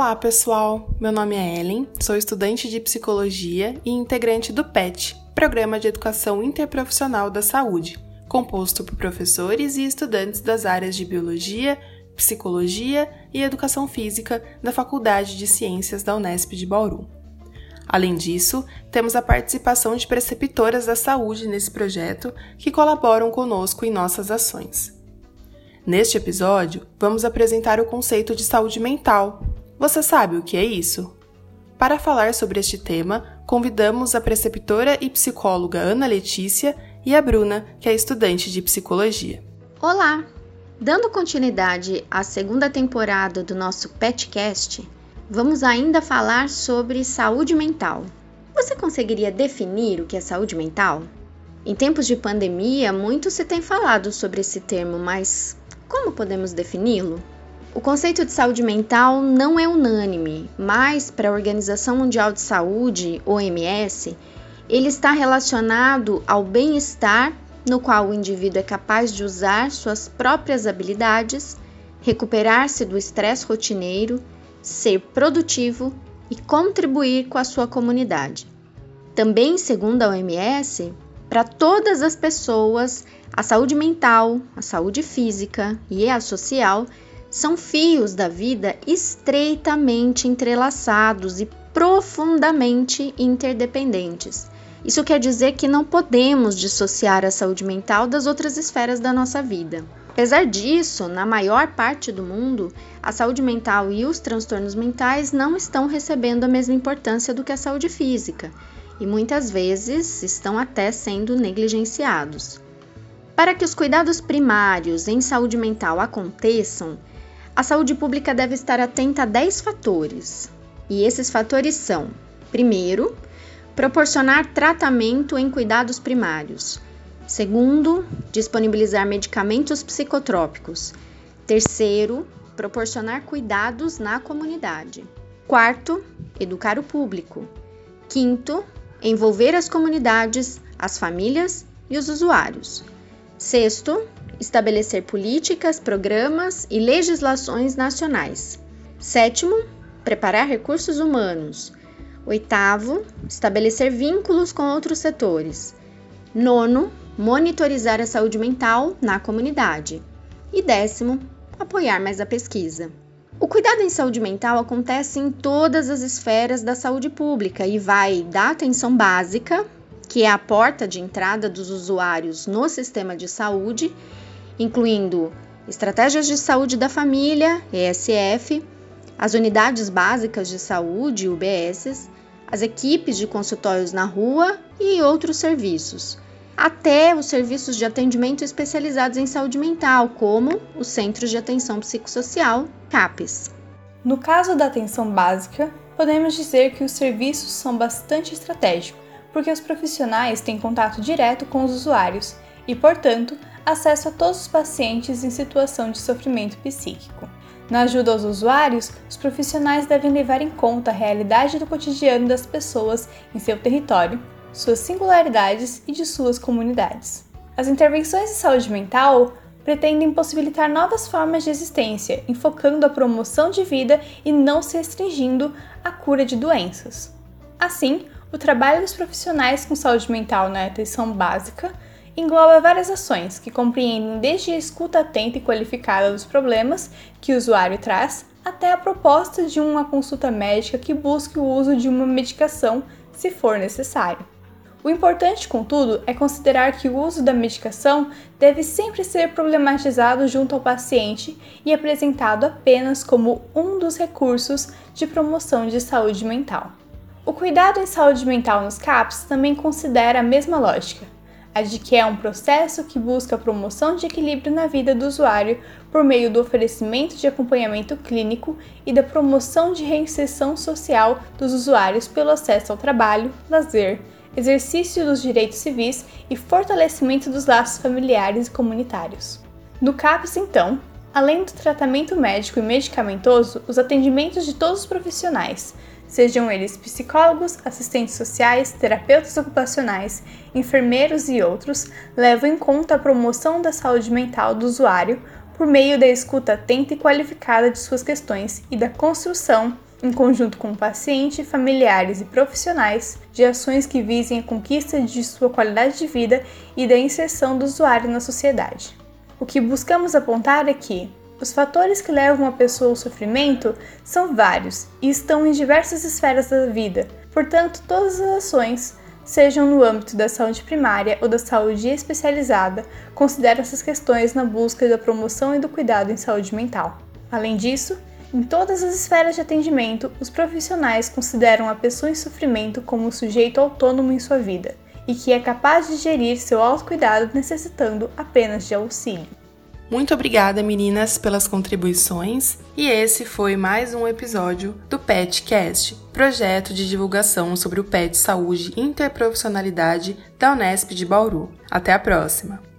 Olá, pessoal! Meu nome é Ellen, sou estudante de psicologia e integrante do PET, Programa de Educação Interprofissional da Saúde, composto por professores e estudantes das áreas de biologia, psicologia e educação física da Faculdade de Ciências da Unesp de Bauru. Além disso, temos a participação de preceptoras da saúde nesse projeto que colaboram conosco em nossas ações. Neste episódio, vamos apresentar o conceito de saúde mental. Você sabe o que é isso? Para falar sobre este tema, convidamos a preceptora e psicóloga Ana Letícia e a Bruna, que é estudante de psicologia. Olá! Dando continuidade à segunda temporada do nosso PetCast, vamos ainda falar sobre saúde mental. Você conseguiria definir o que é saúde mental? Em tempos de pandemia, muito se tem falado sobre esse termo, mas como podemos defini-lo? O conceito de saúde mental não é unânime, mas para a Organização Mundial de Saúde, OMS, ele está relacionado ao bem-estar no qual o indivíduo é capaz de usar suas próprias habilidades, recuperar-se do estresse rotineiro ser produtivo e contribuir com a sua comunidade. Também, segundo a OMS, para todas as pessoas, a saúde mental, a saúde física e a social são fios da vida estreitamente entrelaçados e profundamente interdependentes. Isso quer dizer que não podemos dissociar a saúde mental das outras esferas da nossa vida. Apesar disso, na maior parte do mundo, a saúde mental e os transtornos mentais não estão recebendo a mesma importância do que a saúde física e muitas vezes estão até sendo negligenciados. Para que os cuidados primários em saúde mental aconteçam, a saúde pública deve estar atenta a 10 fatores. E esses fatores são: primeiro, proporcionar tratamento em cuidados primários. Segundo, disponibilizar medicamentos psicotrópicos. Terceiro, proporcionar cuidados na comunidade. Quarto, educar o público. Quinto, envolver as comunidades, as famílias e os usuários. Sexto, estabelecer políticas, programas e legislações nacionais. Sétimo, preparar recursos humanos. Oitavo, estabelecer vínculos com outros setores. Nono, monitorizar a saúde mental na comunidade. E décimo, apoiar mais a pesquisa. O cuidado em saúde mental acontece em todas as esferas da saúde pública e vai da atenção básica, que é a porta de entrada dos usuários no sistema de saúde, incluindo estratégias de saúde da família, ESF, as unidades básicas de saúde, UBSs, as equipes de consultórios na rua e outros serviços até os serviços de atendimento especializados em saúde mental, como os Centros de Atenção Psicossocial, CAPES. No caso da atenção básica, podemos dizer que os serviços são bastante estratégicos, porque os profissionais têm contato direto com os usuários e, portanto, acesso a todos os pacientes em situação de sofrimento psíquico. Na ajuda aos usuários, os profissionais devem levar em conta a realidade do cotidiano das pessoas em seu território suas singularidades e de suas comunidades. As intervenções de saúde mental pretendem possibilitar novas formas de existência, enfocando a promoção de vida e não se restringindo à cura de doenças. Assim, o trabalho dos profissionais com saúde mental na atenção básica engloba várias ações que compreendem desde a escuta atenta e qualificada dos problemas que o usuário traz até a proposta de uma consulta médica que busque o uso de uma medicação se for necessário. O importante, contudo, é considerar que o uso da medicação deve sempre ser problematizado junto ao paciente e apresentado apenas como um dos recursos de promoção de saúde mental. O cuidado em saúde mental nos CAPs também considera a mesma lógica, a de que é um processo que busca a promoção de equilíbrio na vida do usuário por meio do oferecimento de acompanhamento clínico e da promoção de reinserção social dos usuários pelo acesso ao trabalho, lazer, exercício dos direitos civis e fortalecimento dos laços familiares e comunitários. No CAPS, então, além do tratamento médico e medicamentoso, os atendimentos de todos os profissionais, sejam eles psicólogos, assistentes sociais, terapeutas ocupacionais, enfermeiros e outros, levam em conta a promoção da saúde mental do usuário por meio da escuta atenta e qualificada de suas questões e da construção em conjunto com o paciente, familiares e profissionais, de ações que visem a conquista de sua qualidade de vida e da inserção do usuário na sociedade. O que buscamos apontar é que os fatores que levam a pessoa ao sofrimento são vários e estão em diversas esferas da vida, portanto, todas as ações, sejam no âmbito da saúde primária ou da saúde especializada, consideram essas questões na busca da promoção e do cuidado em saúde mental. Além disso, em todas as esferas de atendimento, os profissionais consideram a pessoa em sofrimento como um sujeito autônomo em sua vida e que é capaz de gerir seu autocuidado necessitando apenas de auxílio. Muito obrigada, meninas, pelas contribuições. E esse foi mais um episódio do PetCast, projeto de divulgação sobre o PET Saúde e Interprofissionalidade da Unesp de Bauru. Até a próxima!